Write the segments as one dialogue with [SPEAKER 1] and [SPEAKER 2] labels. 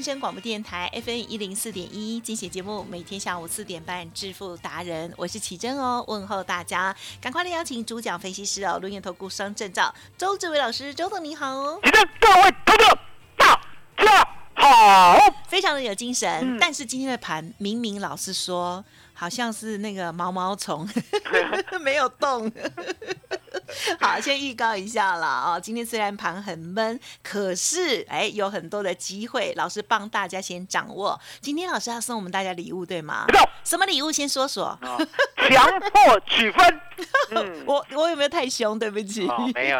[SPEAKER 1] 正声广播电台 FM 一零四点一，精选节目，每天下午四点半，致富达人，我是奇珍哦，问候大家，赶快来邀请主讲分析师哦，轮眼投顾双证照周志伟老师，周董你好。哦，
[SPEAKER 2] 奇珍各位投资者大家好。
[SPEAKER 1] 非常的有精神，
[SPEAKER 2] 嗯。
[SPEAKER 1] 但是今天的盘明明老师说好像是那个毛毛虫 没有动。好，先预告一下了哦。今天虽然盘很闷，可是哎，有很多的机会，老师帮大家先掌握。今天老师要送我们大家礼物，对吗什么礼物？先说说。
[SPEAKER 2] 哦，强迫取分。嗯，
[SPEAKER 1] 我我有没有太凶？对不起。
[SPEAKER 2] 哦，没有。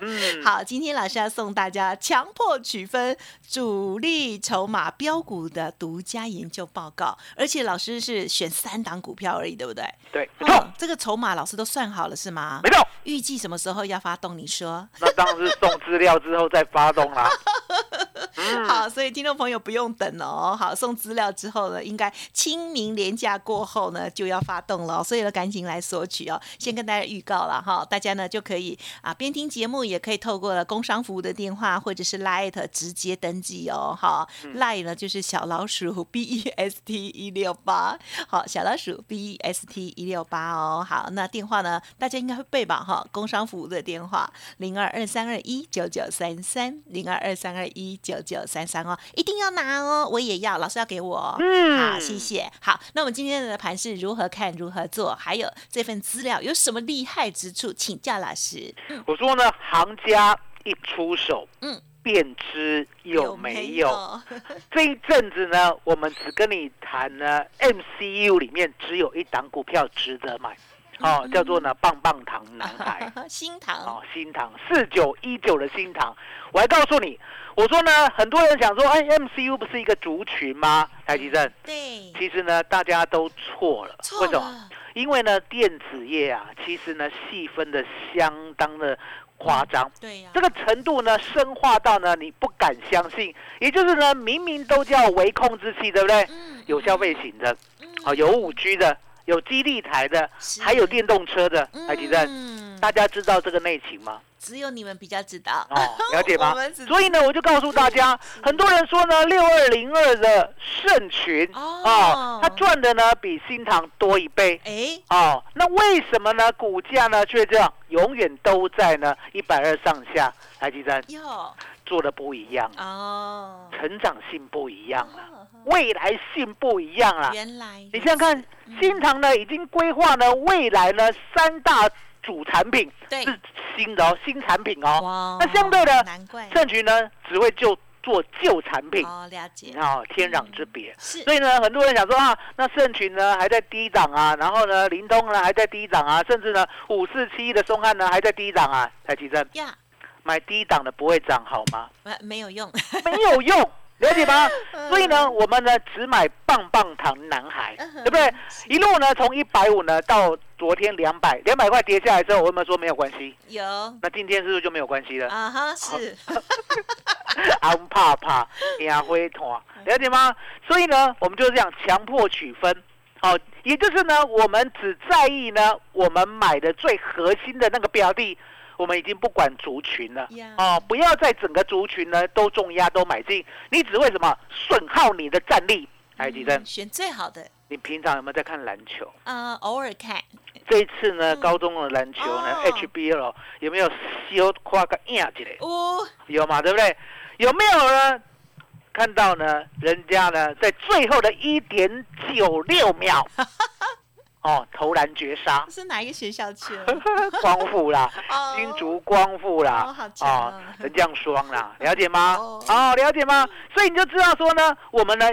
[SPEAKER 2] 嗯，
[SPEAKER 1] 好，今天老师要送大家强迫取分主力筹码标股的独家研究报告，而且老师是选三档股票而已，对不对？
[SPEAKER 2] 对，没错，
[SPEAKER 1] 嗯，这个筹码老师都算好了是吗
[SPEAKER 2] 没？错。
[SPEAKER 1] 预计什么时候要发动？你说。
[SPEAKER 2] 那当然是送资料之后再发动啦。嗯，
[SPEAKER 1] 好，所以听众朋友不用等哦。好，送资料之后呢，应该清明连假过后呢就要发动了哦，所以呢赶紧来索取哦。先跟大家预告了哈，大家呢就可以啊边听节目，也可以透过了工商服务的电话或者是 Light 直接登记哦。好、l i g h t 呢就是小老鼠 B E S T 一六八，好，小老鼠 B E S T 一六八哦。好，那电话呢大家应该会背吧哈，工商服务的电话零二二三二一九九三三零二二三二一九九三三哦，一定要拿哦，我也要，老师要给我哦。
[SPEAKER 2] 嗯
[SPEAKER 1] 好，谢谢。好，那我们今天的盘是如何看、如何做，还有这份资料有什么厉害之处，请教老师。
[SPEAKER 2] 我说呢，行家一出手，
[SPEAKER 1] 嗯，
[SPEAKER 2] 便知有没有。这一阵子呢，我们只跟你谈呢，MCU 里面只有一档股票值得买，哦，叫做呢棒棒糖男孩。
[SPEAKER 1] 新塘
[SPEAKER 2] 哦，新塘四九一九的新塘，我还告诉你，我说呢，很多人想说，哎，MCU 不是一个族群吗？台积电，
[SPEAKER 1] 对，
[SPEAKER 2] 其实呢，大家都错了。
[SPEAKER 1] 错
[SPEAKER 2] 为什么？因为呢，电子业啊，其实呢，细分的相当的夸张。
[SPEAKER 1] 对呀、
[SPEAKER 2] 这个程度呢，深化到呢，你不敢相信。也就是呢，明明都叫微控制器，对不对？
[SPEAKER 1] 嗯
[SPEAKER 2] 有消费型的，
[SPEAKER 1] 嗯
[SPEAKER 2] 哦，有五 G 的，有基地台的，还有电动车的，台积电。
[SPEAKER 1] 嗯，
[SPEAKER 2] 大家知道这个内情吗？
[SPEAKER 1] 只有你们比较知道
[SPEAKER 2] 哦，了解吗？所以呢，我就告诉大家，很多人说呢，六二零二的盛群
[SPEAKER 1] 哦
[SPEAKER 2] 哦，它赚的呢比新塘多一倍
[SPEAKER 1] 哎，
[SPEAKER 2] 哦。那为什么呢？股价呢却这样，永远都在呢一百二上下？台积电
[SPEAKER 1] 哟，
[SPEAKER 2] 做的不一样，
[SPEAKER 1] 哦，
[SPEAKER 2] 成长性不一样了，
[SPEAKER 1] 哦
[SPEAKER 2] 未来性不一样了。
[SPEAKER 1] 原来
[SPEAKER 2] 你想想看，新塘呢已经规划呢未来呢三大主产品是新的哦，新产品哦。那相对的盛群呢只会就做旧产品，
[SPEAKER 1] 哦，了解，
[SPEAKER 2] 哦，天壤之别。
[SPEAKER 1] 是。
[SPEAKER 2] 所以呢，很多人想说啊，那盛群呢还在低档啊，然后呢，灵通呢还在低档啊，甚至呢五四七一的松汉呢还在低档啊，台积电
[SPEAKER 1] 呀，
[SPEAKER 2] 买低档的不会涨好吗？
[SPEAKER 1] 没没有用，
[SPEAKER 2] 没有用，了解吗？
[SPEAKER 1] 嗯
[SPEAKER 2] 所以呢，我们呢只买棒棒糖男孩，对不对？一路呢从一百五呢到昨天两百，两百块跌下来之后，我有没有说没有关系？
[SPEAKER 1] 有
[SPEAKER 2] 那今天是不是就没有关系了？
[SPEAKER 1] 啊哈，是
[SPEAKER 2] 安怕怕，赢灰团，了解吗？所以呢，我们就是这样强迫取分哦，也就是呢，我们只在意呢，我们买的最核心的那个标的，我们已经不管族群了
[SPEAKER 1] 呀
[SPEAKER 2] 哦，不要在整个族群呢都重压都买进，你只会什么损耗你的战力。哎，吉珍
[SPEAKER 1] 嗯，选最好的，
[SPEAKER 2] 你平常有没有在看篮球？
[SPEAKER 1] 呃，偶尔看，
[SPEAKER 2] 这一次呢，
[SPEAKER 1] 嗯
[SPEAKER 2] 高中的篮球呢、
[SPEAKER 1] 哦
[SPEAKER 2] HBL 有没有修夸个硬起来？
[SPEAKER 1] 哦，
[SPEAKER 2] 有嘛，对不对？有没有呢？看到呢，人家呢在最后的一点九六秒，哦，投篮绝杀，
[SPEAKER 1] 是哪一个学校去了？
[SPEAKER 2] 光复啦，
[SPEAKER 1] 哦。
[SPEAKER 2] 新竹光复啦。
[SPEAKER 1] 哦
[SPEAKER 2] 人降双啦，了解吗？
[SPEAKER 1] 哦。
[SPEAKER 2] 哦，了解吗？所以你就知道说呢，我们呢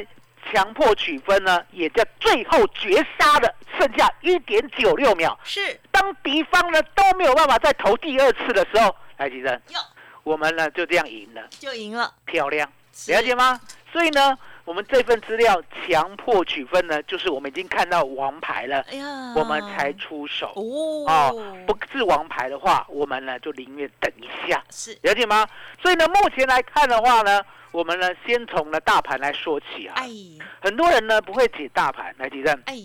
[SPEAKER 2] 强迫取分呢，也在最后绝杀的剩下一点九六秒，
[SPEAKER 1] 是。
[SPEAKER 2] 当敌方呢都没有办法再投第二次的时候，来，吉生，
[SPEAKER 1] 哟，
[SPEAKER 2] 我们呢就这样赢了，
[SPEAKER 1] 就赢了，
[SPEAKER 2] 漂亮，
[SPEAKER 1] 是。
[SPEAKER 2] 了解吗？所以呢，我们这份资料强迫取分呢，就是我们已经看到王牌了，
[SPEAKER 1] 哎，
[SPEAKER 2] 我们才出手。
[SPEAKER 1] 哦。
[SPEAKER 2] 哦，不是王牌的话，我们呢就宁愿等一下，
[SPEAKER 1] 是。
[SPEAKER 2] 了解吗？所以呢，目前来看的话呢，我们呢先从呢大盘来说起啊。
[SPEAKER 1] 哎。
[SPEAKER 2] 很多人呢不会解大盘，来提正，
[SPEAKER 1] 哎，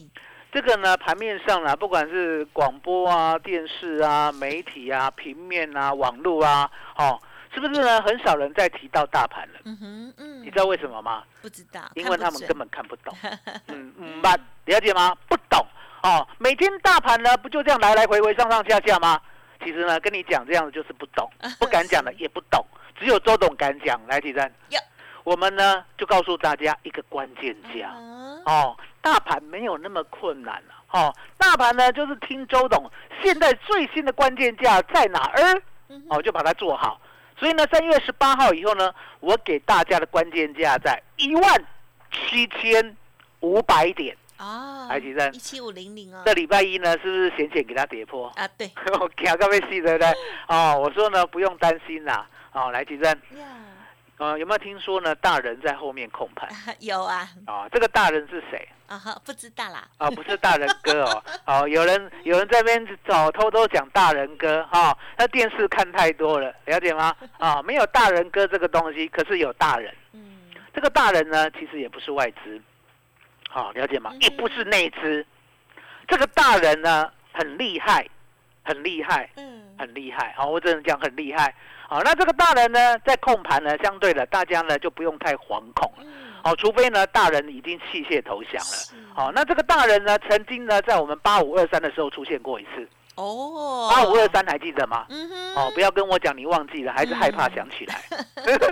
[SPEAKER 2] 这个呢盘面上呢，不管是广播啊、电视啊、媒体啊、平面啊、网络啊，哦，是不是呢？很少人在提到大盘了。
[SPEAKER 1] 嗯哼嗯，
[SPEAKER 2] 你知道为什么吗？
[SPEAKER 1] 不知道，
[SPEAKER 2] 因为他们根本看不懂。嗯 嗯，吧，了解吗？不懂哦。每天大盘呢不就这样来来回回上上下下吗？其实呢，跟你讲这样子就是不懂，不敢讲的也不懂，只有周董敢讲。来，提珍
[SPEAKER 1] 呀，
[SPEAKER 2] 我们呢就告诉大家一个关键价。
[SPEAKER 1] 啊
[SPEAKER 2] 哦，大盘没有那么困难了、哦，大盘呢就是听周董现在最新的关键价在哪儿，
[SPEAKER 1] 嗯
[SPEAKER 2] 哦，就把它做好。所以呢，三月十八号以后呢，我给大家的关键价在一万七千五百点。
[SPEAKER 1] 哦，
[SPEAKER 2] 来，吉珍
[SPEAKER 1] 一，七五零零哦，
[SPEAKER 2] 这礼拜一呢，是不是险险给它跌破？
[SPEAKER 1] 啊对
[SPEAKER 2] 我看到被戏对不对？哦，我说呢，不用担心啦。哦，来，吉珍，
[SPEAKER 1] 呀，
[SPEAKER 2] 呃，有没有听说呢？大人在后面控盘
[SPEAKER 1] 有啊
[SPEAKER 2] 啊、这个大人是谁？
[SPEAKER 1] 啊哈，不知道啦，
[SPEAKER 2] 啊，不是大人哥哦，哦，有人有人在那边找偷偷讲大人哥哈、哦，那电视看太多了，了解吗？啊、没有大人哥这个东西，可是有大人。
[SPEAKER 1] 嗯，
[SPEAKER 2] 这个大人呢，其实也不是外资，好、了解吗？
[SPEAKER 1] 嗯
[SPEAKER 2] 也不是内资，这个大人呢很厉害，很厉害，
[SPEAKER 1] 嗯，
[SPEAKER 2] 很厉害。好、我只能讲很厉害。好、那这个大人呢，在控盘呢，相对的，大家呢就不用太惶恐了。
[SPEAKER 1] 嗯，
[SPEAKER 2] 好、除非呢大人已经弃械投降了。
[SPEAKER 1] 是
[SPEAKER 2] 好、那这个大人呢，曾经呢在我们八五二三的时候出现过一次。
[SPEAKER 1] 哦，
[SPEAKER 2] 八五二，三还记得吗？
[SPEAKER 1] 嗯哼，
[SPEAKER 2] 哦，不要跟我讲你忘记了，还是害怕
[SPEAKER 1] 嗯
[SPEAKER 2] 想起来。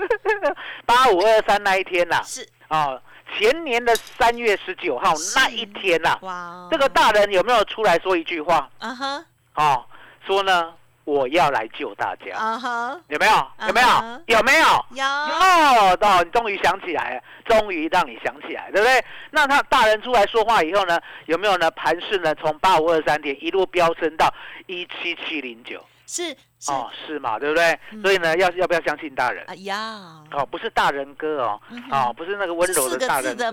[SPEAKER 2] 八五二三那一天呐、
[SPEAKER 1] 是
[SPEAKER 2] 哦，前年的三月十九号那一天呐、
[SPEAKER 1] 哇哦，
[SPEAKER 2] 这个大人有没有出来说一句话？
[SPEAKER 1] 啊哈
[SPEAKER 2] 哦，说呢我要来救大家，
[SPEAKER 1] 啊哈，
[SPEAKER 2] 有没有？有没有？有没有？
[SPEAKER 1] 有
[SPEAKER 2] 哦，哦，你终于想起来了，终于让你想起来，对不对？那他大人出来说话以后呢，有没有呢？盘势呢，从八五二三点一路飙升到一七七零九，
[SPEAKER 1] 是是
[SPEAKER 2] 哦，是嘛，对不对？
[SPEAKER 1] 嗯
[SPEAKER 2] 所以呢，要要不要相信大人？
[SPEAKER 1] 哎呀
[SPEAKER 2] 哦，不是大人哥哦，
[SPEAKER 1] 嗯
[SPEAKER 2] 哦，不是那个温柔
[SPEAKER 1] 的
[SPEAKER 2] 大人哥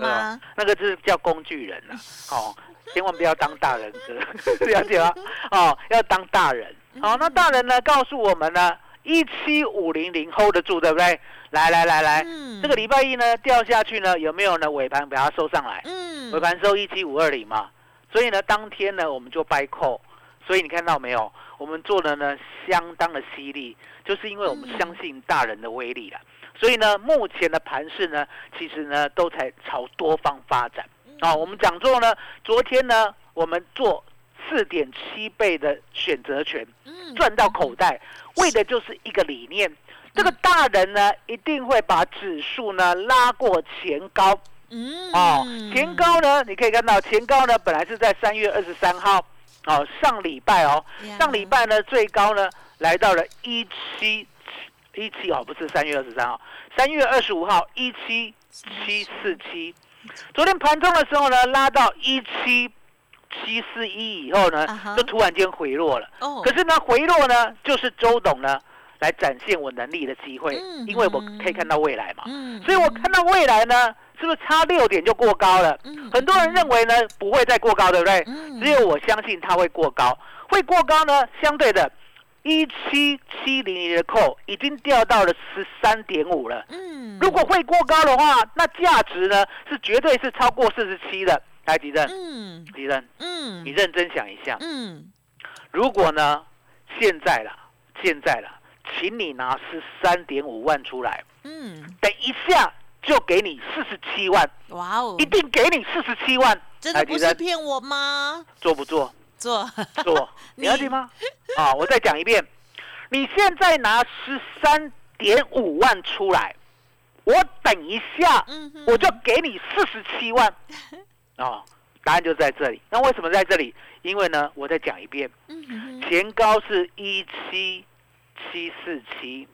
[SPEAKER 2] 那个是叫工具人啊，哦，千万不要当大人哥，了解吗？哦，要当大人。好、那大人呢告诉我们呢，一七五零零 hold 得住，对不对？来来来来，
[SPEAKER 1] 嗯
[SPEAKER 2] 这个礼拜一呢掉下去呢，有没有呢尾盘把它收上来？
[SPEAKER 1] 嗯
[SPEAKER 2] 尾盘收一七五二零嘛，所以呢当天呢我们就掰扣，所以你看到没有？我们做的呢相当的犀利，就是因为我们
[SPEAKER 1] 嗯
[SPEAKER 2] 相信大人的威力了。所以呢，目前的盘势呢，其实呢都在朝多方发展啊、我们讲座呢，昨天呢我们做四点七倍的选择权，
[SPEAKER 1] 嗯
[SPEAKER 2] 赚到口袋，为的就是一个理念。这个大人呢，一定会把指数呢拉过前高
[SPEAKER 1] 嗯
[SPEAKER 2] 哦。前高呢，你可以看到前高呢，本来是在三月二十三号哦，上礼拜哦，
[SPEAKER 1] 呀
[SPEAKER 2] 上礼拜呢最高呢来到了一七一七哦，不是三月二十三号，三月二十五号一七七四七。昨天盘中的时候呢，拉到一七七四一以后呢就突然间回落了。
[SPEAKER 1] 哦
[SPEAKER 2] 可是呢，回落呢，就是周董呢来展现我能力的机会，
[SPEAKER 1] 嗯
[SPEAKER 2] 因为我可以看到未来嘛。
[SPEAKER 1] 嗯
[SPEAKER 2] 所以我看到未来呢，是不是差六点就过高了？
[SPEAKER 1] 嗯
[SPEAKER 2] 很多人认为呢不会再过高，对不对？
[SPEAKER 1] 嗯
[SPEAKER 2] 只有我相信它会过高，会过高呢，相对的，一七七零零的扣已经掉到了十三点五了。
[SPEAKER 1] 嗯。
[SPEAKER 2] 如果会过高的话，那价值呢是绝对是超过四十七的。来，吉正，
[SPEAKER 1] 嗯。
[SPEAKER 2] 吉正，
[SPEAKER 1] 嗯。
[SPEAKER 2] 你认真想一下，
[SPEAKER 1] 嗯，
[SPEAKER 2] 如果呢，现在了，现在了，请你拿十三点五万出来，
[SPEAKER 1] 嗯，
[SPEAKER 2] 等一下就给你四十七万，
[SPEAKER 1] 哇哦。
[SPEAKER 2] 一，定给你四十七万，
[SPEAKER 1] 真的不是骗我吗？
[SPEAKER 2] 做不做？
[SPEAKER 1] 做，
[SPEAKER 2] 做，
[SPEAKER 1] 你
[SPEAKER 2] 要听吗？啊，我再讲一遍，你现在拿十三点五万出来，我等一下我就给你四十七万，哦，答案就在这里。那为什么在这里？因为呢，我再讲一遍，前高是一七七四七，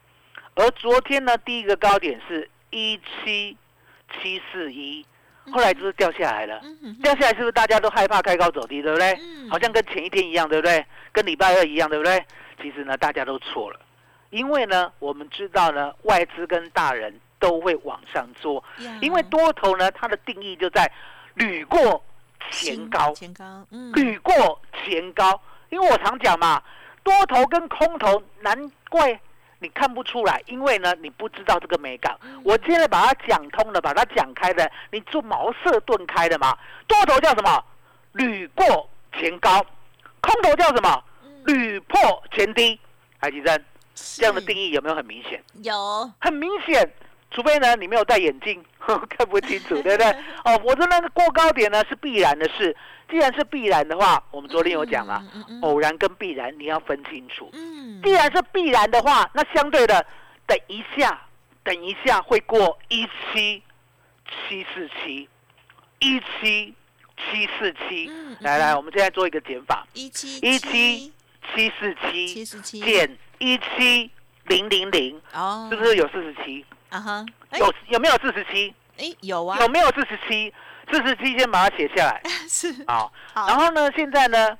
[SPEAKER 2] 而昨天呢，第一个高点是一七七四一，后来就是掉下来了。掉下来是不是大家都害怕开高走低，对不对？
[SPEAKER 1] 嗯
[SPEAKER 2] 好像跟前一天一样，对不对？跟礼拜二一样，对不对？其实呢，大家都错了，因为呢，我们知道呢，外资跟大人都会往上做，
[SPEAKER 1] 呀
[SPEAKER 2] 因为多头呢，它的定义就在屡过前高，
[SPEAKER 1] 前高，嗯，
[SPEAKER 2] 屡过前高。因为我常讲嘛，多头跟空头，难怪你看不出来，因为呢，你不知道这个美感。
[SPEAKER 1] 嗯
[SPEAKER 2] 我现在把它讲通了，把它讲开的，你做茅塞顿开的嘛。多头叫什么？屡过前高，空头叫什么？屡破前低。海吉珍，这样的定
[SPEAKER 1] 义
[SPEAKER 2] 义有没有很明显？
[SPEAKER 1] 有，
[SPEAKER 2] 很明显，除非呢你没有戴眼镜，看不清楚，对不对？哦，我说那个过高点呢是必然的事，既然是必然的话，我们昨天有讲了，偶然跟必然你要分清楚。
[SPEAKER 1] 嗯，
[SPEAKER 2] 既然是必然的话，那相对的，等一下，等一下会过一七七四七，一七七四七。来来，我们现在做一个减法，
[SPEAKER 1] 一七
[SPEAKER 2] 一七七四
[SPEAKER 1] 七
[SPEAKER 2] 七
[SPEAKER 1] 十七。
[SPEAKER 2] 减一七零零零，
[SPEAKER 1] 哦，
[SPEAKER 2] 是不是有四十七？
[SPEAKER 1] 啊哈？哎。
[SPEAKER 2] 有有没有四十七？
[SPEAKER 1] 哎有啊，
[SPEAKER 2] 有没有四十七？四十七先把它写下来。
[SPEAKER 1] 是。
[SPEAKER 2] 然后呢，现在呢，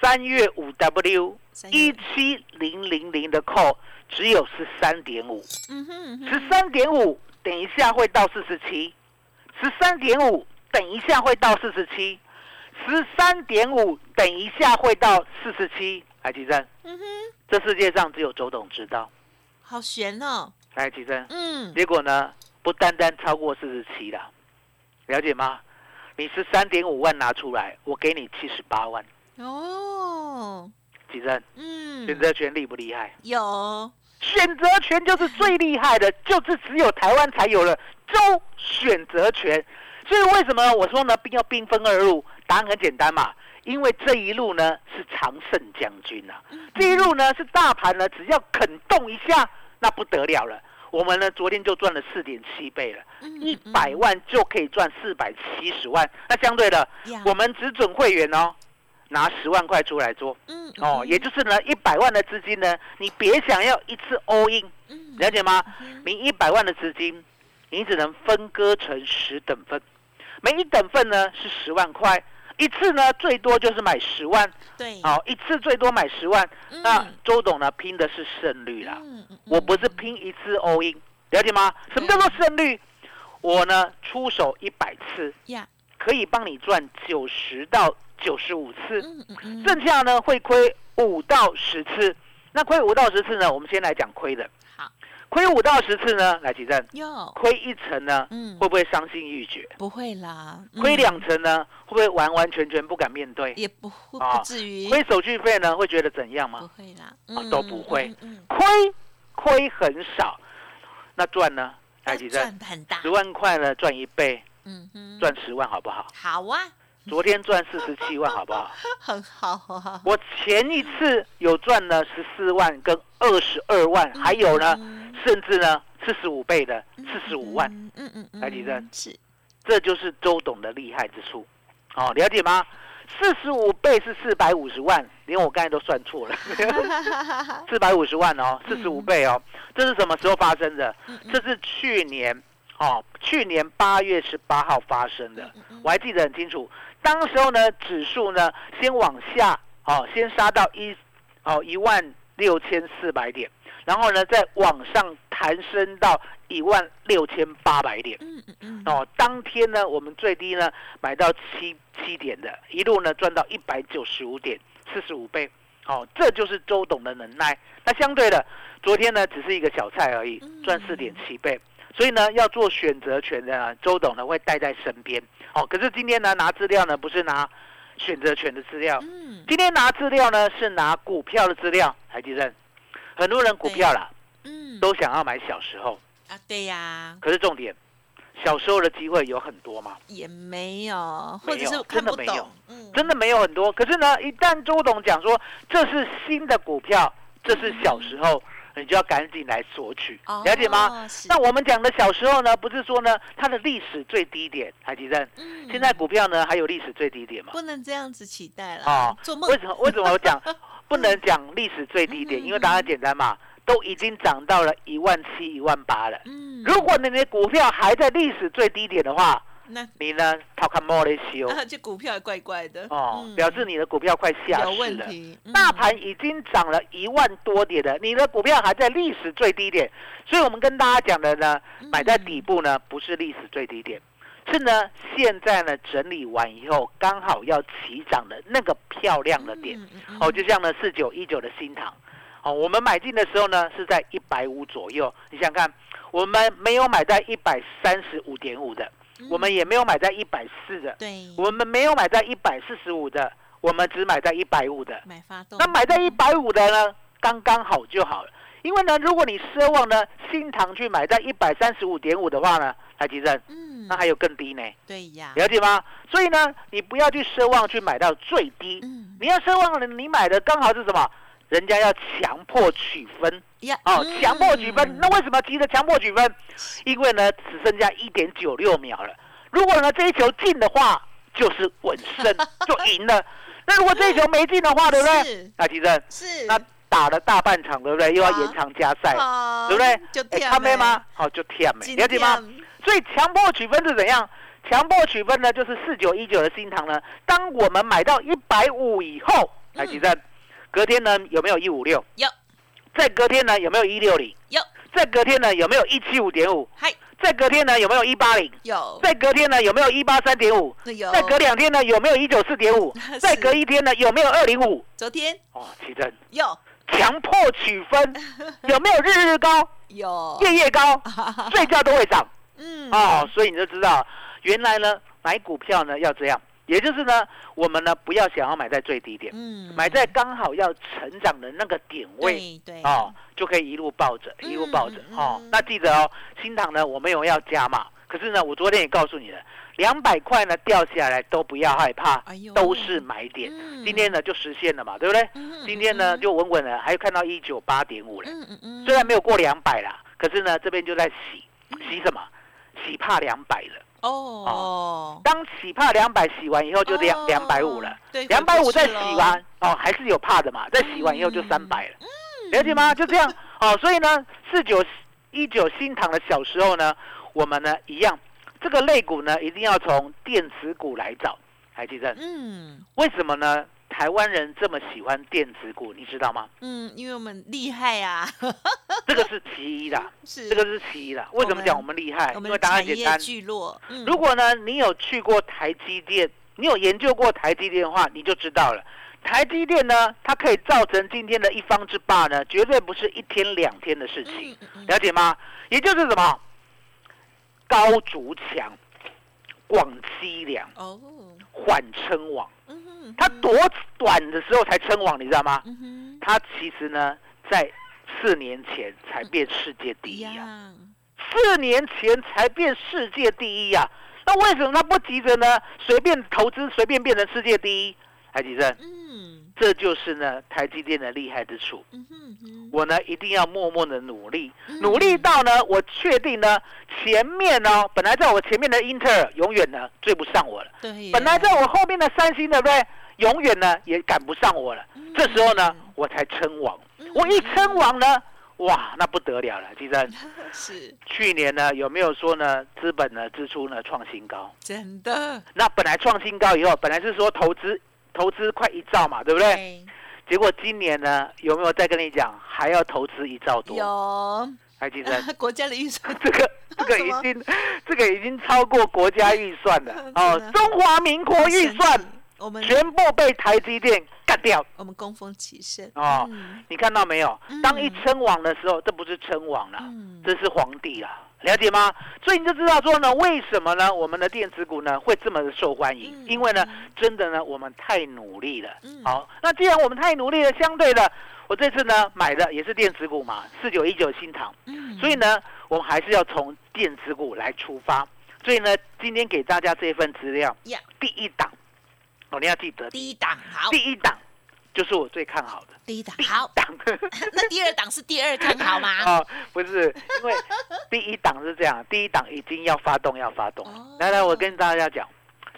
[SPEAKER 2] 三月五 W 一七零零零的扣只有十三点五，十三点五等一下会到四十七，十三点五等一下会到四十七，十三点五等一下会到四十七。海基站，
[SPEAKER 1] 嗯哼，
[SPEAKER 2] 这世界上只有周董知道。
[SPEAKER 1] 好悬哦，
[SPEAKER 2] 来，吉珍，
[SPEAKER 1] 嗯，
[SPEAKER 2] 结果呢，不单单超过四十七了，了解吗？你十三点五万拿出来，我给你七十八万。
[SPEAKER 1] 哦，
[SPEAKER 2] 吉珍，
[SPEAKER 1] 嗯，
[SPEAKER 2] 选择权厉不厉害？
[SPEAKER 1] 有，
[SPEAKER 2] 选择权就是最厉害的，就是只有台湾才有了周选择权。所以为什么我说呢，要兵分二路？答案很简单嘛，因为这一路呢是常胜将军呐、这一路呢是大盘呢只要肯动一下，那不得了了。我们呢昨天就赚了四点七倍了，
[SPEAKER 1] 嗯
[SPEAKER 2] 一百万就可以赚四百七十万。那相对的，我们只准会员哦，拿十万块出来做。
[SPEAKER 1] 嗯
[SPEAKER 2] 哦，也就是呢，一百万的资金呢，你别想要一次 all in，
[SPEAKER 1] 嗯
[SPEAKER 2] 了解吗？你一百万的资金，你只能分割成十等份，每一等份呢是十万块，一次呢最多就是买十万，
[SPEAKER 1] 对，
[SPEAKER 2] 好、一次最多买十万。
[SPEAKER 1] 嗯
[SPEAKER 2] 那周董呢拼的是胜率啦，
[SPEAKER 1] 嗯嗯
[SPEAKER 2] 我不是拼一次 all in，了解吗？什么叫做胜率？我呢出手一百次，
[SPEAKER 1] 呀，
[SPEAKER 2] 可以帮你赚九十到九十五次。
[SPEAKER 1] 嗯嗯嗯，
[SPEAKER 2] 剩下呢会亏五到十次。那亏五到十次呢？我们先来讲亏的。
[SPEAKER 1] 好，
[SPEAKER 2] 亏五到十次呢，来举证。
[SPEAKER 1] 有，
[SPEAKER 2] 亏一层呢，
[SPEAKER 1] 嗯。
[SPEAKER 2] 会不会伤心欲绝？
[SPEAKER 1] 不会啦，嗯。
[SPEAKER 2] 亏两层呢，会不会完完全全不敢面对？
[SPEAKER 1] 也不会
[SPEAKER 2] 啊
[SPEAKER 1] 不至于，
[SPEAKER 2] 亏手续费呢，会觉得怎样吗？
[SPEAKER 1] 不
[SPEAKER 2] 吗？
[SPEAKER 1] 会啦，
[SPEAKER 2] 啊都不会。亏亏很少，那赚呢？来
[SPEAKER 1] 嗯
[SPEAKER 2] 举证，
[SPEAKER 1] 赚很大。
[SPEAKER 2] 十，万块呢赚一倍，
[SPEAKER 1] 嗯哼，
[SPEAKER 2] 赚十万好不好？
[SPEAKER 1] 好啊，
[SPEAKER 2] 昨天赚四十七万好不好？
[SPEAKER 1] 很好啊，
[SPEAKER 2] 我前一次有赚了十四万跟二十二万，还有呢，
[SPEAKER 1] 嗯
[SPEAKER 2] 甚至呢四十五倍的四十五万，
[SPEAKER 1] 嗯嗯
[SPEAKER 2] 来提升
[SPEAKER 1] 是，
[SPEAKER 2] 这就是周董的厉害之处。哦，了解吗？四十五倍是四百五十万，连我刚才都算错了，四百五十万哦，四十五倍哦，这是什么时候发生的？
[SPEAKER 1] 嗯
[SPEAKER 2] 这是去年哦，去年八月十八号发生的，
[SPEAKER 1] 嗯。
[SPEAKER 2] 我还记得很清楚。当时候呢，指数呢先往下哦，先杀到一哦一万六千四百点，然后呢再往上弹升到一万六千八百点。
[SPEAKER 1] 嗯嗯嗯，
[SPEAKER 2] 哦，当天呢，我们最低呢买到七七点的，一路呢赚到一百九十五点，四十五倍。哦，这就是周董的能耐。那相对的，昨天呢只是一个小菜而已，赚四点七倍。所以呢，要做选择权的呢周董呢会带在身边。哦，可是今天呢拿资料呢不是拿选择权的资料，
[SPEAKER 1] 嗯，
[SPEAKER 2] 今天拿资料呢是拿股票的资料。台积电，很多人股票啦
[SPEAKER 1] 嗯，
[SPEAKER 2] 都想要买小时候，
[SPEAKER 1] 啊，对呀，
[SPEAKER 2] 可是重点，小时候的机会有很多吗？
[SPEAKER 1] 也没有，或者是看不
[SPEAKER 2] 真的没有
[SPEAKER 1] 懂，嗯，
[SPEAKER 2] 真的没有很多。可是呢，一旦周董讲说这是新的股票，这是小时候，你就要赶紧来索取，
[SPEAKER 1] 哦
[SPEAKER 2] 了解吗？？
[SPEAKER 1] 是
[SPEAKER 2] 那我们讲的小时候呢，不是说呢它的历史最低点，台积电，
[SPEAKER 1] 嗯
[SPEAKER 2] 现在股票呢还有历史最低点吗？
[SPEAKER 1] 不能这样子期待了
[SPEAKER 2] 哦
[SPEAKER 1] 做梦
[SPEAKER 2] 为什么？为什么我讲不能讲历史最低点？
[SPEAKER 1] 嗯
[SPEAKER 2] 因为答案简单嘛，都已经涨到了一万七、一万八了。
[SPEAKER 1] 嗯，
[SPEAKER 2] 如果你的股票还在历史最低点的话，
[SPEAKER 1] 那
[SPEAKER 2] 你呢，掏看莫雷修
[SPEAKER 1] 啊，这股票也怪怪的。
[SPEAKER 2] 哦，
[SPEAKER 1] 嗯。
[SPEAKER 2] 表示你的股票快下
[SPEAKER 1] 有
[SPEAKER 2] 市了。
[SPEAKER 1] 问题，嗯。
[SPEAKER 2] 大盘已经涨了一万多点了，你的股票还在历史最低点，所以我们跟大家讲的呢，
[SPEAKER 1] 嗯。
[SPEAKER 2] 买在底部呢不是历史最低点，是呢现在呢整理完以后刚好要起涨的那个漂亮的点。
[SPEAKER 1] 嗯嗯嗯
[SPEAKER 2] 哦，就像呢四九一九的新塘，哦，我们买进的时候呢是在一百五左右，你想想看，我们没有买在一百三十五点五的，
[SPEAKER 1] 嗯
[SPEAKER 2] 我们也没有买在一百四的，
[SPEAKER 1] 对
[SPEAKER 2] 我们没有买在一百四十五的，我们只买在一百五的。
[SPEAKER 1] 买发动，
[SPEAKER 2] 那买在一百五的呢，刚刚好就好了。因为呢，如果你奢望呢新塘去买在一百三十五点五的话呢，台积电
[SPEAKER 1] 嗯，
[SPEAKER 2] 那还有更低呢，
[SPEAKER 1] 对呀，
[SPEAKER 2] 了解吗？所以呢，你不要去奢望去买到最低，
[SPEAKER 1] 嗯
[SPEAKER 2] 你要奢望呢，你买的刚好是什么？人家要强迫取分
[SPEAKER 1] 呀，
[SPEAKER 2] 哦，
[SPEAKER 1] 嗯
[SPEAKER 2] 强迫取分。那为什么急着强迫取分？因为呢，只剩下一点九六秒了。如果呢这一球进的话，就是稳胜，就赢了。那如果这一球没进的话，对不对
[SPEAKER 1] 是？
[SPEAKER 2] 那其实
[SPEAKER 1] 是
[SPEAKER 2] 那打了大半场，对不对？又要延长加赛，
[SPEAKER 1] 好
[SPEAKER 2] 对不对？
[SPEAKER 1] 就
[SPEAKER 2] 哎
[SPEAKER 1] 跳
[SPEAKER 2] 看没吗？好，就跳没，
[SPEAKER 1] 今
[SPEAKER 2] 了解吗？
[SPEAKER 1] 天
[SPEAKER 2] 所以强迫取分是怎样？强迫取分呢，就是四九一九的新塘呢。当我们买到一百五以后，来
[SPEAKER 1] 嗯
[SPEAKER 2] 举证，隔天呢有没有一五六？
[SPEAKER 1] 有
[SPEAKER 2] 再隔天呢有没有一六零？
[SPEAKER 1] 有，
[SPEAKER 2] 再隔天呢有没有一七五点五？
[SPEAKER 1] 嗨
[SPEAKER 2] 再隔天呢有没有一八零？
[SPEAKER 1] 有
[SPEAKER 2] 再隔天呢有没有一八三点五？
[SPEAKER 1] 有，
[SPEAKER 2] 再隔两天呢有没有一九四点五
[SPEAKER 1] 是？
[SPEAKER 2] 再隔一天呢有没有二零五？
[SPEAKER 1] 昨天
[SPEAKER 2] 哦，奇正，
[SPEAKER 1] 有
[SPEAKER 2] 强迫取分有没有日日高、
[SPEAKER 1] 有，
[SPEAKER 2] 夜夜高？睡觉都会涨。
[SPEAKER 1] 嗯
[SPEAKER 2] 哦，所以你就知道，原来呢买股票呢要这样，也就是呢，我们呢不要想要买在最低点，
[SPEAKER 1] 嗯
[SPEAKER 2] 买在刚好要成长的那个点位，
[SPEAKER 1] 对对
[SPEAKER 2] 哦，就可以一路抱着，一路抱着
[SPEAKER 1] 嗯
[SPEAKER 2] 哦
[SPEAKER 1] 嗯。
[SPEAKER 2] 那记得哦，新塘呢我没有要加嘛，可是呢我昨天也告诉你了，两百块呢掉下来都不要害怕
[SPEAKER 1] 哎呦，
[SPEAKER 2] 都是买点。
[SPEAKER 1] 嗯
[SPEAKER 2] 今天呢就实现了嘛，对不对？
[SPEAKER 1] 嗯
[SPEAKER 2] 今天呢就稳稳的，还有看到一九八点五了。
[SPEAKER 1] 嗯嗯嗯，
[SPEAKER 2] 虽然没有过两百啦，可是呢这边就在洗洗什么？洗怕两百了。
[SPEAKER 1] 哦，
[SPEAKER 2] 当起帕两百洗完以后就两
[SPEAKER 1] 哦
[SPEAKER 2] 两百五了，
[SPEAKER 1] 对，
[SPEAKER 2] 两百五再洗完哦，还是有帕的嘛，再洗完以后就
[SPEAKER 1] 嗯
[SPEAKER 2] 三百了，了解吗？就这样。哦，所以呢，四九一九新塘的小时候呢，我们呢一样，这个肋骨呢一定要从电子股来找，还记得？
[SPEAKER 1] 嗯。
[SPEAKER 2] 为什么呢？台湾人这么喜欢电子股，你知道吗？
[SPEAKER 1] 嗯，因为我们厉害啊，
[SPEAKER 2] 这个是其一啦，
[SPEAKER 1] 是
[SPEAKER 2] 这个是其一啦。为什么讲我们厉害？因为答案简单，
[SPEAKER 1] 聚落，嗯
[SPEAKER 2] 如果呢，你有去过台积电，你有研究过台积电的话，你就知道了。台积电呢，它可以造成今天的一方之霸呢，绝对不是一天两天的事情，了解吗？也就是什么，高筑墙，广积粮，
[SPEAKER 1] 哦，
[SPEAKER 2] 缓称王。
[SPEAKER 1] 嗯哼，
[SPEAKER 2] 它多短的时候才称王，你知道吗？
[SPEAKER 1] 嗯哼，
[SPEAKER 2] 它其实呢，在四年前才变世界第一啊。四年前才变世界第一呀、那为什么他不急着呢？随便投资，随便变成世界第一？台积电，
[SPEAKER 1] 嗯。
[SPEAKER 2] 这就是呢台积电的厉害之处。
[SPEAKER 1] 嗯哼哼，
[SPEAKER 2] 我呢一定要默默的努力，
[SPEAKER 1] 嗯。
[SPEAKER 2] 努力到呢我确定呢前面呢本来在我前面的英特尔永远呢追不上我了，
[SPEAKER 1] 对，
[SPEAKER 2] 本来在我后面的三星对不对？永远呢也赶不上我了。
[SPEAKER 1] 嗯。
[SPEAKER 2] 这时候呢我才称王，我一称王呢，哇那不得了了，其实。
[SPEAKER 1] 是。
[SPEAKER 2] 去年呢，有没有说呢，资本呢支出呢创新高？
[SPEAKER 1] 真的，
[SPEAKER 2] 那本来创新高以后，本来是说投资投资快一兆嘛，对不对？
[SPEAKER 1] 对，
[SPEAKER 2] 结果今年呢，有没有再跟你讲还要投资一兆多？
[SPEAKER 1] 有。
[SPEAKER 2] 还记得
[SPEAKER 1] 国家的预算，
[SPEAKER 2] 这个这个已经这个已经超过国家预算了。哦，中华民国预算
[SPEAKER 1] 我们
[SPEAKER 2] 全部被台积电干掉。
[SPEAKER 1] 我们攻风起胜
[SPEAKER 2] 哦
[SPEAKER 1] 嗯。
[SPEAKER 2] 你看到没有？
[SPEAKER 1] 嗯？
[SPEAKER 2] 当一称王的时候，这不是称王了，
[SPEAKER 1] 嗯。
[SPEAKER 2] 这是皇帝啦。了解吗？所以你就知道说呢，为什么呢？我们的电子股呢会这么的受欢迎？
[SPEAKER 1] 嗯
[SPEAKER 2] 因为呢，真的呢，我们太努力了。好，那既然我们太努力了，相对的，我这次呢买的也是电子股嘛，四九一九新塘。
[SPEAKER 1] 嗯
[SPEAKER 2] 所以呢，我们还是要从电子股来出发。所以呢，今天给大家这份资料，第一档，哦，你要记得，
[SPEAKER 1] 第一档好，
[SPEAKER 2] 第一档就是我最看好的
[SPEAKER 1] 第一档好，
[SPEAKER 2] 档。
[SPEAKER 1] 那第二档是第二看好吗？
[SPEAKER 2] 哦，不是，因为第一档是这样，第一档已经要发动，要发动来来，我跟大家讲，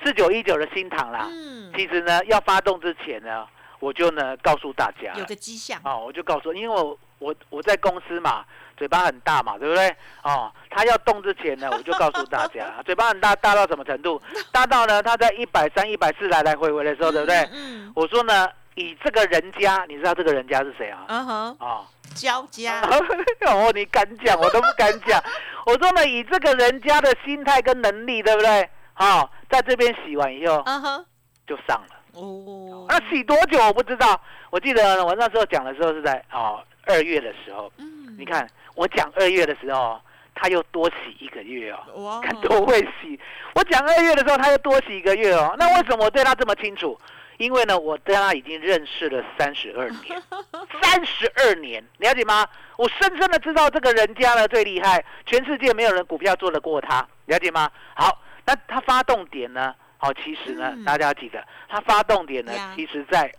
[SPEAKER 2] 四九一九的新塘啦，
[SPEAKER 1] 嗯，
[SPEAKER 2] 其实呢，要发动之前呢，我就呢告诉大家
[SPEAKER 1] 有，个迹象，
[SPEAKER 2] 哦，我就告诉，因为我我我在公司嘛，嘴巴很大嘛，对不对？哦，他要动之前呢，我就告诉大家，嘴巴很大，大到什么程度？大到呢，他在一百三、一百四来来回回的时候，对不对？
[SPEAKER 1] 嗯，
[SPEAKER 2] 我说呢，以这个人家，你知道这个人家是谁啊？
[SPEAKER 1] 嗯哼，
[SPEAKER 2] 啊、
[SPEAKER 1] 交加，
[SPEAKER 2] 哦，你敢讲，我都不敢讲。我说呢，以这个人家的心态跟能力，对不对？好、在这边洗完以后
[SPEAKER 1] 嗯哼，
[SPEAKER 2] 就上了。
[SPEAKER 1] 哦，
[SPEAKER 2] 那洗多久我不知道。我记得我那时候讲的时候是在哦二月的时候。
[SPEAKER 1] 嗯
[SPEAKER 2] 你，看我讲二月的时候，他又多洗一个月哦。
[SPEAKER 1] 哇
[SPEAKER 2] 看多会洗！我讲二月的时候，他又多洗一个月哦。那为什么我对他这么清楚？因为呢，我跟他已经认识了三十二年，三十二年，了解吗？我深深的知道这个人家呢最厉害，全世界没有人股票做得过他，了解吗？好，那他发动点呢？好，其实呢，
[SPEAKER 1] 嗯
[SPEAKER 2] 大家要记得，他发动点呢
[SPEAKER 1] 呀，
[SPEAKER 2] 其实在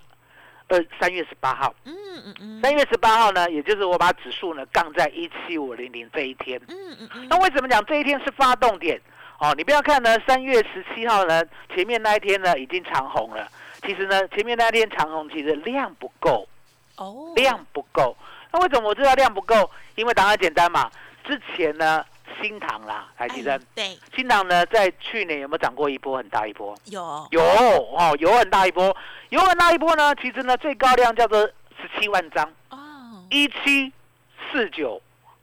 [SPEAKER 2] 二三月十八号，
[SPEAKER 1] 嗯嗯嗯，
[SPEAKER 2] 三月十八号呢，也就是我把指数呢杠在一七五零零这一天。
[SPEAKER 1] 嗯嗯嗯，
[SPEAKER 2] 那为什么讲这一天是发动点？哦，你不要看呢，三月十七号呢，前面那一天呢已经长红了。其实呢，前面那一天长虹其实量不够，
[SPEAKER 1] 哦，
[SPEAKER 2] 量不够。那为什么我知道量不够？因为答案简单嘛。之前呢，新塘啦，台积生
[SPEAKER 1] 哎，对，
[SPEAKER 2] 新塘呢在去年有没有涨过一波很大一波？
[SPEAKER 1] 有，
[SPEAKER 2] 有哦，有很大一波，有很大一波呢。其实呢，最高量叫做十七万张，
[SPEAKER 1] 哦，
[SPEAKER 2] 一七四九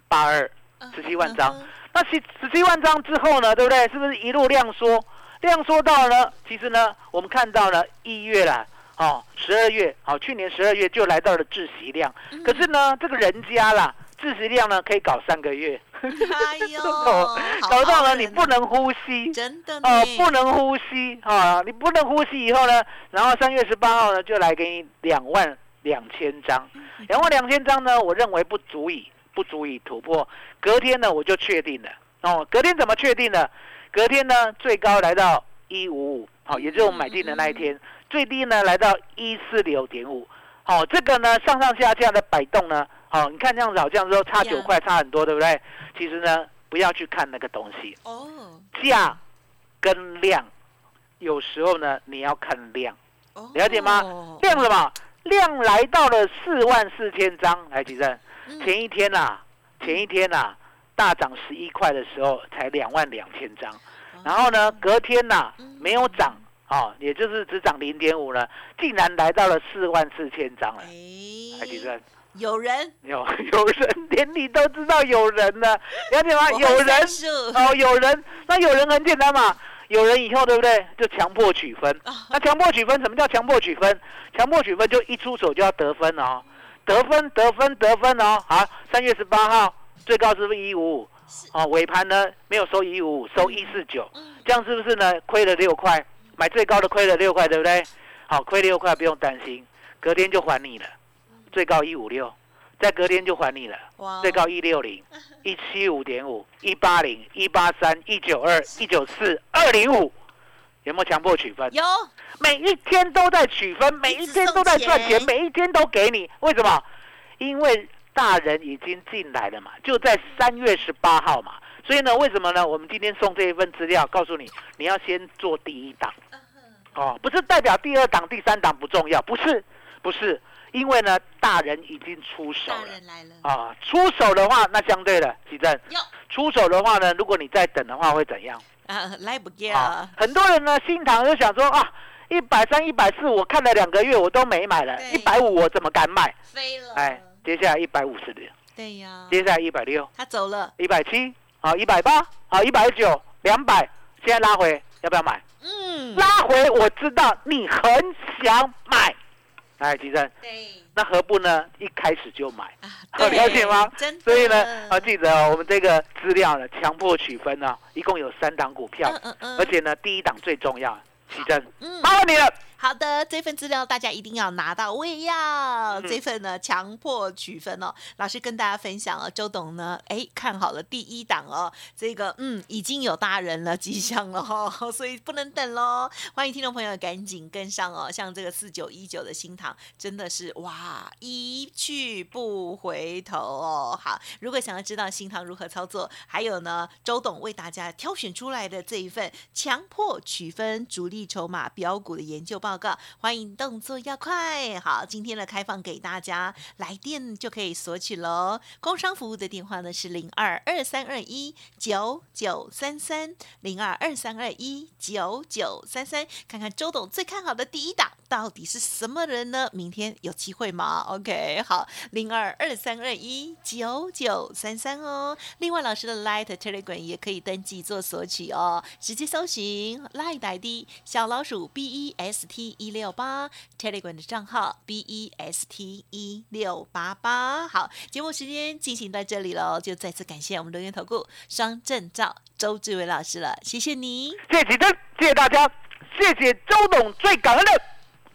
[SPEAKER 2] 八二。
[SPEAKER 1] 十
[SPEAKER 2] 七万张那十十七万张之后呢，对不对？是不是一路量缩？量缩到呢，其实呢，我们看到了一月啦，哦，十二月，好、去年十二月就来到了窒息量。
[SPEAKER 1] 嗯
[SPEAKER 2] 可是呢，这个人家啦，窒息量呢可以搞三个月，
[SPEAKER 1] 哎呦，
[SPEAKER 2] 搞到了你不能呼吸。
[SPEAKER 1] 真的呢
[SPEAKER 2] 哦，不能呼吸啊！你不能呼吸以后呢，然后三月十八号呢就来给你两万两千张，
[SPEAKER 1] 嗯
[SPEAKER 2] 两万两千张呢，我认为不足以不足以突破。隔天呢我就确定了哦，隔天怎么确定的？隔天呢最高来到一五五，好，也就是我们买进的那一天，最低呢来到一四六点五，好，这个呢上上下下的摆动呢，好，你看这样子好像说差九
[SPEAKER 1] 呀
[SPEAKER 2] 块差很多，对不对？其实呢不要去看那个东西，
[SPEAKER 1] 哦，
[SPEAKER 2] 价跟量，有时候呢你要看量，
[SPEAKER 1] 哦
[SPEAKER 2] 了解吗？量什么？量来到了四万四千张，来几正？
[SPEAKER 1] 嗯
[SPEAKER 2] 前一天呐、前一天呐、大涨十一块的时候才两万两千张，然后呢，隔天呐、
[SPEAKER 1] 嗯
[SPEAKER 2] 没有涨，哦，也就是只涨零点五了，竟然来到了四万四千张了。来几
[SPEAKER 1] 哎，
[SPEAKER 2] 正？
[SPEAKER 1] 有人，
[SPEAKER 2] 有 有人，连你都知道有人呢，了解吗？有人哦，有人，那有人很简单嘛，有人以后对不对？就强迫取分。
[SPEAKER 1] 啊
[SPEAKER 2] 那强迫取分，什么叫强迫取分？强迫取分就一出手就要得分哦，得分得分得分哦。好，三月十八号最高是不是一五五？哦，尾盘呢没有收一五五，收一四九，
[SPEAKER 1] 嗯
[SPEAKER 2] 这样是不是呢？亏了六块，买最高的亏了六块，对不对？好，亏六块不用担心，隔天就还你了，最高一五六，再隔天就还你了。
[SPEAKER 1] 哇
[SPEAKER 2] 最高一六零、一七五点五、一八零、一八三、一九二、一九四、二零五，有没有强迫取分？
[SPEAKER 1] 有，
[SPEAKER 2] 每一天都在取分，每一天都在赚钱每一天都给你。为什么？因为大人已经进来了嘛，就在三月十八号嘛。所以呢，为什么呢？我们今天送这一份资料，告诉你，你要先做第一档。哦，不是代表第二档、第三档不重要，不是，不是，因为呢，大人已经出手
[SPEAKER 1] 大
[SPEAKER 2] 了。啊，出手的话，那相对的，吉正，出手的话呢，如果你再等的话，会怎样？
[SPEAKER 1] 啊，来不及
[SPEAKER 2] 啊
[SPEAKER 1] 了，，
[SPEAKER 2] 很多人呢心疼，就想说啊，一百三、一百四，我看了两个月，我都没买了，一百五我怎么敢买？
[SPEAKER 1] 飞了，
[SPEAKER 2] 哎，接下来一百五十六，
[SPEAKER 1] 对呀，
[SPEAKER 2] 接下来一百六、
[SPEAKER 1] 他走了，
[SPEAKER 2] 一百七，好，一百八，好，一百九、两百，现在拉回，要不要买？
[SPEAKER 1] 嗯，
[SPEAKER 2] 拉回，我知道你很想买，哎，吉生，
[SPEAKER 1] 对。
[SPEAKER 2] 那何不呢？一开始就买？
[SPEAKER 1] 啊，
[SPEAKER 2] 好了解吗，所以呢，啊，记得哦我们这个资料呢，强迫取分呢，一共有三档股票，
[SPEAKER 1] 嗯嗯。
[SPEAKER 2] 而且呢，第一档最重要，奇正，
[SPEAKER 1] 嗯
[SPEAKER 2] 麻烦你了。
[SPEAKER 1] 好的，这份资料大家一定要拿到，我也要、
[SPEAKER 2] 嗯
[SPEAKER 1] 这份呢，强迫取分哦。老师跟大家分享哦，周董呢，哎，看好了第一档哦，这个嗯，已经有大人了迹象了哈、哦，所以不能等喽。欢迎听众朋友赶紧跟上哦，像这个四九一九的新塘，真的是哇，一去不回头哦。好，如果想要知道新塘如何操作，还有呢，周董为大家挑选出来的这一份强迫取分主力一筹码标股的研究报告，欢迎动作要快。好，今天的开放给大家来电就可以索取喽。工商服务的电话呢是零二二三二一九九三三零二二三二一九九三三，看看周董最看好的第一档到底是什么人呢？明天有机会吗？OK，好，零二二三二一九九三三哦。另外，老师的 Light Telegram 也可以登记做索取哦，直接搜寻 Light ID 小老鼠 B E S T 一六八 Telegram 的账号 B E S T 一六八八。好，节目时间进行到这里喽，就再次感谢我们留言投顾双证照周志伟老师了，谢谢你。
[SPEAKER 2] 谢谢真，谢谢大家，谢谢周董，最感恩的